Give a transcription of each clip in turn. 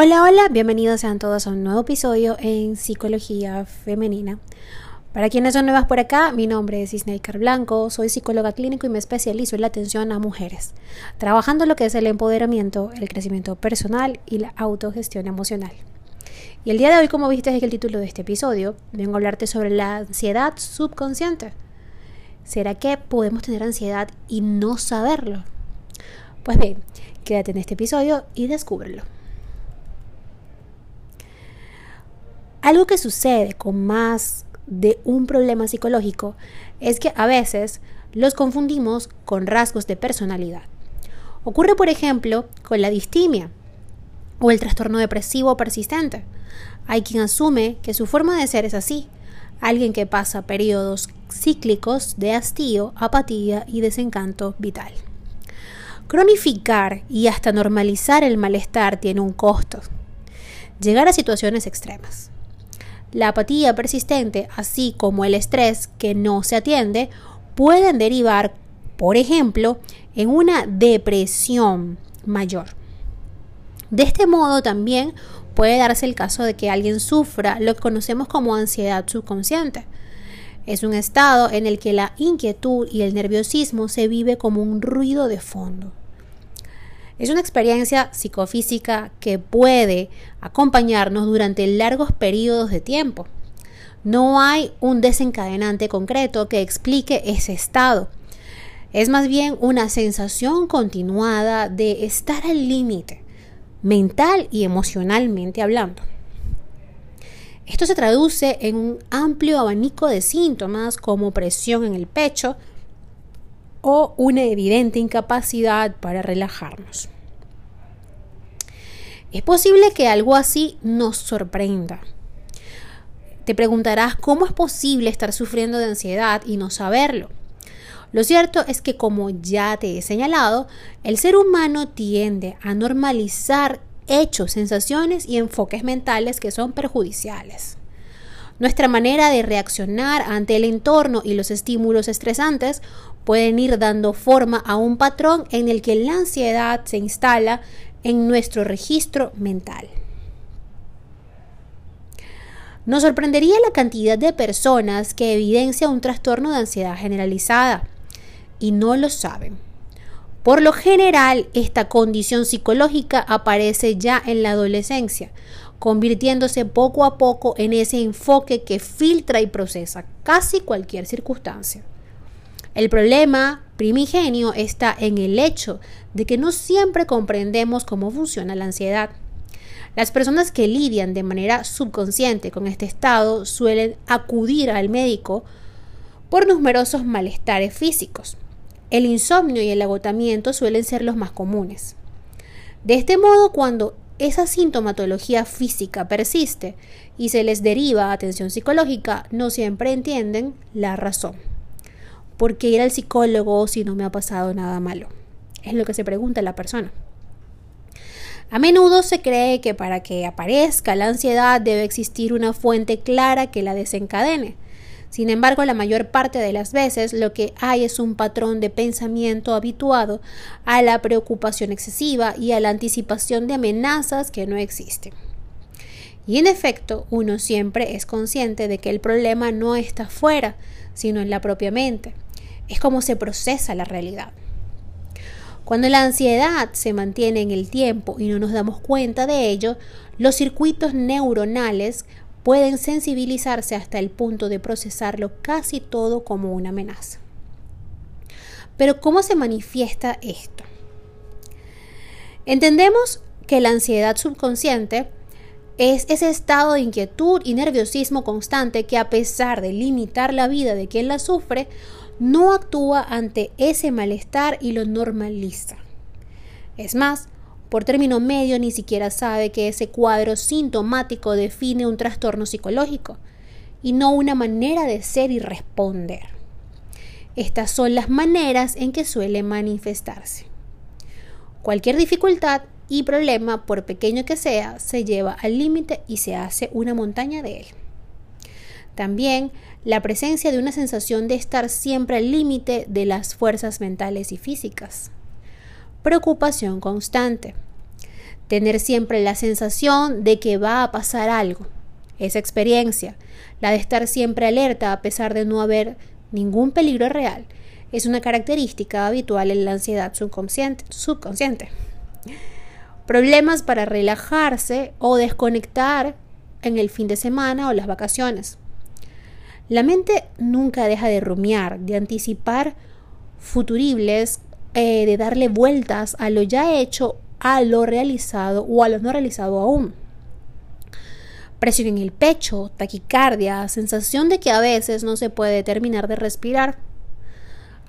Hola, hola, bienvenidos sean todos a un nuevo episodio en Psicología Femenina. Para quienes son nuevas por acá, mi nombre es Isneikar Blanco, soy psicóloga clínico y me especializo en la atención a mujeres, trabajando lo que es el empoderamiento, el crecimiento personal y la autogestión emocional. Y el día de hoy, como viste en el título de este episodio, vengo a hablarte sobre la ansiedad subconsciente. ¿Será que podemos tener ansiedad y no saberlo? Pues bien, quédate en este episodio y descúbrelo. Algo que sucede con más de un problema psicológico es que a veces los confundimos con rasgos de personalidad. Ocurre, por ejemplo, con la distimia o el trastorno depresivo persistente. Hay quien asume que su forma de ser es así, alguien que pasa periodos cíclicos de hastío, apatía y desencanto vital. Cronificar y hasta normalizar el malestar tiene un costo. Llegar a situaciones extremas. La apatía persistente, así como el estrés que no se atiende, pueden derivar, por ejemplo, en una depresión mayor. De este modo también puede darse el caso de que alguien sufra lo que conocemos como ansiedad subconsciente. Es un estado en el que la inquietud y el nerviosismo se vive como un ruido de fondo. Es una experiencia psicofísica que puede acompañarnos durante largos periodos de tiempo. No hay un desencadenante concreto que explique ese estado. Es más bien una sensación continuada de estar al límite, mental y emocionalmente hablando. Esto se traduce en un amplio abanico de síntomas como presión en el pecho, o una evidente incapacidad para relajarnos. Es posible que algo así nos sorprenda. Te preguntarás cómo es posible estar sufriendo de ansiedad y no saberlo. Lo cierto es que, como ya te he señalado, el ser humano tiende a normalizar hechos, sensaciones y enfoques mentales que son perjudiciales. Nuestra manera de reaccionar ante el entorno y los estímulos estresantes pueden ir dando forma a un patrón en el que la ansiedad se instala en nuestro registro mental. Nos sorprendería la cantidad de personas que evidencia un trastorno de ansiedad generalizada y no lo saben. Por lo general, esta condición psicológica aparece ya en la adolescencia, convirtiéndose poco a poco en ese enfoque que filtra y procesa casi cualquier circunstancia. El problema primigenio está en el hecho de que no siempre comprendemos cómo funciona la ansiedad. Las personas que lidian de manera subconsciente con este estado suelen acudir al médico por numerosos malestares físicos. El insomnio y el agotamiento suelen ser los más comunes. De este modo, cuando esa sintomatología física persiste y se les deriva atención psicológica, no siempre entienden la razón. ¿Por qué ir al psicólogo si no me ha pasado nada malo? Es lo que se pregunta la persona. A menudo se cree que para que aparezca la ansiedad debe existir una fuente clara que la desencadene. Sin embargo, la mayor parte de las veces lo que hay es un patrón de pensamiento habituado a la preocupación excesiva y a la anticipación de amenazas que no existen. Y en efecto, uno siempre es consciente de que el problema no está fuera, sino en la propia mente. Es como se procesa la realidad. Cuando la ansiedad se mantiene en el tiempo y no nos damos cuenta de ello, los circuitos neuronales pueden sensibilizarse hasta el punto de procesarlo casi todo como una amenaza. Pero ¿cómo se manifiesta esto? Entendemos que la ansiedad subconsciente es ese estado de inquietud y nerviosismo constante que a pesar de limitar la vida de quien la sufre, no actúa ante ese malestar y lo normaliza. Es más, por término medio ni siquiera sabe que ese cuadro sintomático define un trastorno psicológico y no una manera de ser y responder. Estas son las maneras en que suele manifestarse. Cualquier dificultad y problema, por pequeño que sea, se lleva al límite y se hace una montaña de él. También la presencia de una sensación de estar siempre al límite de las fuerzas mentales y físicas preocupación constante, tener siempre la sensación de que va a pasar algo. Esa experiencia, la de estar siempre alerta a pesar de no haber ningún peligro real, es una característica habitual en la ansiedad subconsciente. subconsciente. Problemas para relajarse o desconectar en el fin de semana o las vacaciones. La mente nunca deja de rumiar, de anticipar futuribles, eh, de darle vueltas a lo ya hecho, a lo realizado o a lo no realizado aún. Presión en el pecho, taquicardia, sensación de que a veces no se puede terminar de respirar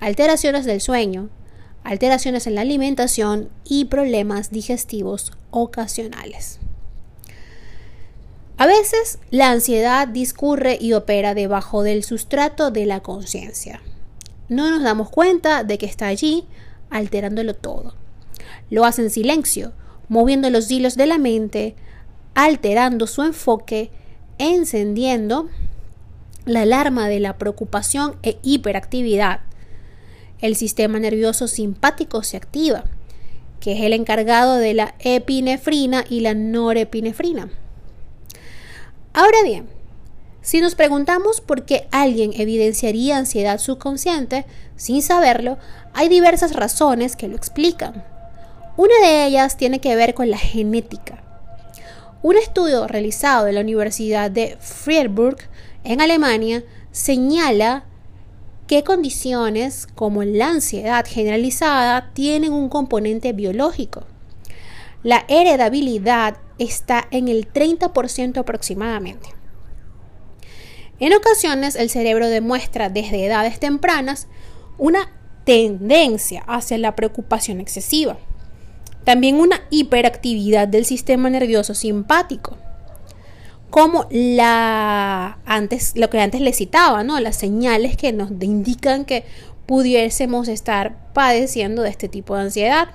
alteraciones del sueño, alteraciones en la alimentación y problemas digestivos ocasionales. A veces la ansiedad discurre y opera debajo del sustrato de la conciencia. No nos damos cuenta de que está allí alterándolo todo. Lo hace en silencio, moviendo los hilos de la mente, alterando su enfoque, encendiendo la alarma de la preocupación e hiperactividad el sistema nervioso simpático se activa, que es el encargado de la epinefrina y la norepinefrina. Ahora bien, si nos preguntamos por qué alguien evidenciaría ansiedad subconsciente sin saberlo, hay diversas razones que lo explican. Una de ellas tiene que ver con la genética. Un estudio realizado en la Universidad de Freiburg, en Alemania, señala qué condiciones como la ansiedad generalizada tienen un componente biológico. La heredabilidad está en el 30% aproximadamente. En ocasiones el cerebro demuestra desde edades tempranas una tendencia hacia la preocupación excesiva. También una hiperactividad del sistema nervioso simpático como la antes lo que antes le citaba, ¿no? Las señales que nos indican que pudiésemos estar padeciendo de este tipo de ansiedad.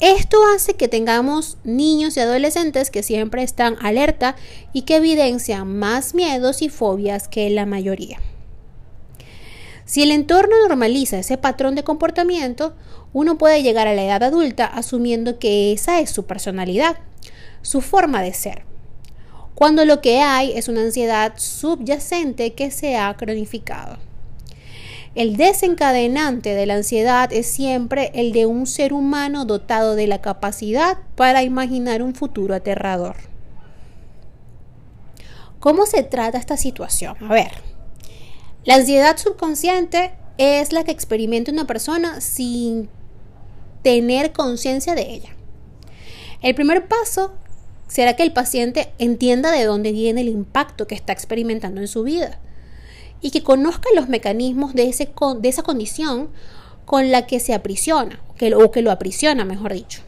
Esto hace que tengamos niños y adolescentes que siempre están alerta y que evidencian más miedos y fobias que la mayoría. Si el entorno normaliza ese patrón de comportamiento, uno puede llegar a la edad adulta asumiendo que esa es su personalidad su forma de ser. Cuando lo que hay es una ansiedad subyacente que se ha cronificado. El desencadenante de la ansiedad es siempre el de un ser humano dotado de la capacidad para imaginar un futuro aterrador. ¿Cómo se trata esta situación? A ver, la ansiedad subconsciente es la que experimenta una persona sin tener conciencia de ella. El primer paso será que el paciente entienda de dónde viene el impacto que está experimentando en su vida y que conozca los mecanismos de, ese, de esa condición con la que se aprisiona que, o que lo aprisiona, mejor dicho.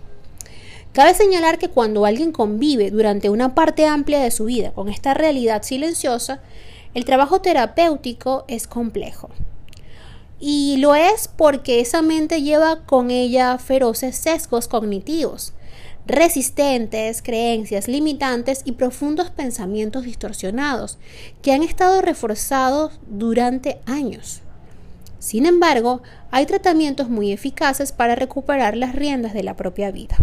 Cabe señalar que cuando alguien convive durante una parte amplia de su vida con esta realidad silenciosa, el trabajo terapéutico es complejo. Y lo es porque esa mente lleva con ella feroces sesgos cognitivos, resistentes, creencias limitantes y profundos pensamientos distorsionados que han estado reforzados durante años. Sin embargo, hay tratamientos muy eficaces para recuperar las riendas de la propia vida.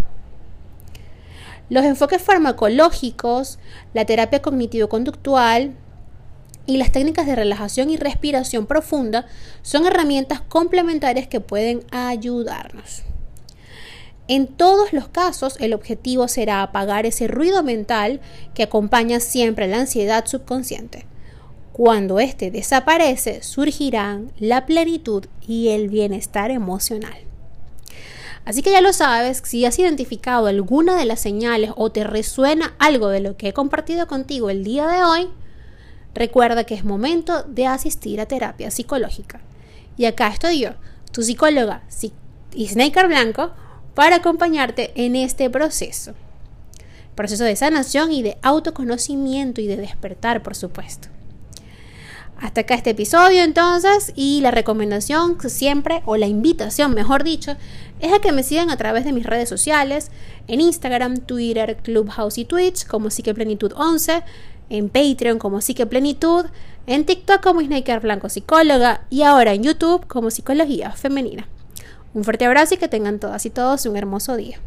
Los enfoques farmacológicos, la terapia cognitivo-conductual y las técnicas de relajación y respiración profunda son herramientas complementarias que pueden ayudarnos. En todos los casos, el objetivo será apagar ese ruido mental que acompaña siempre la ansiedad subconsciente. Cuando éste desaparece, surgirán la plenitud y el bienestar emocional. Así que ya lo sabes, si has identificado alguna de las señales o te resuena algo de lo que he compartido contigo el día de hoy, recuerda que es momento de asistir a terapia psicológica. Y acá estoy yo, tu psicóloga y Snaker Blanco, para acompañarte en este proceso. Proceso de sanación y de autoconocimiento y de despertar, por supuesto. Hasta acá este episodio entonces y la recomendación siempre, o la invitación mejor dicho, es a que me sigan a través de mis redes sociales, en Instagram, Twitter, Clubhouse y Twitch como Psiqueplenitud 11, en Patreon como Psiqueplenitud, en TikTok como Snaker Blanco Psicóloga y ahora en YouTube como Psicología Femenina. Un fuerte abrazo y que tengan todas y todos un hermoso día.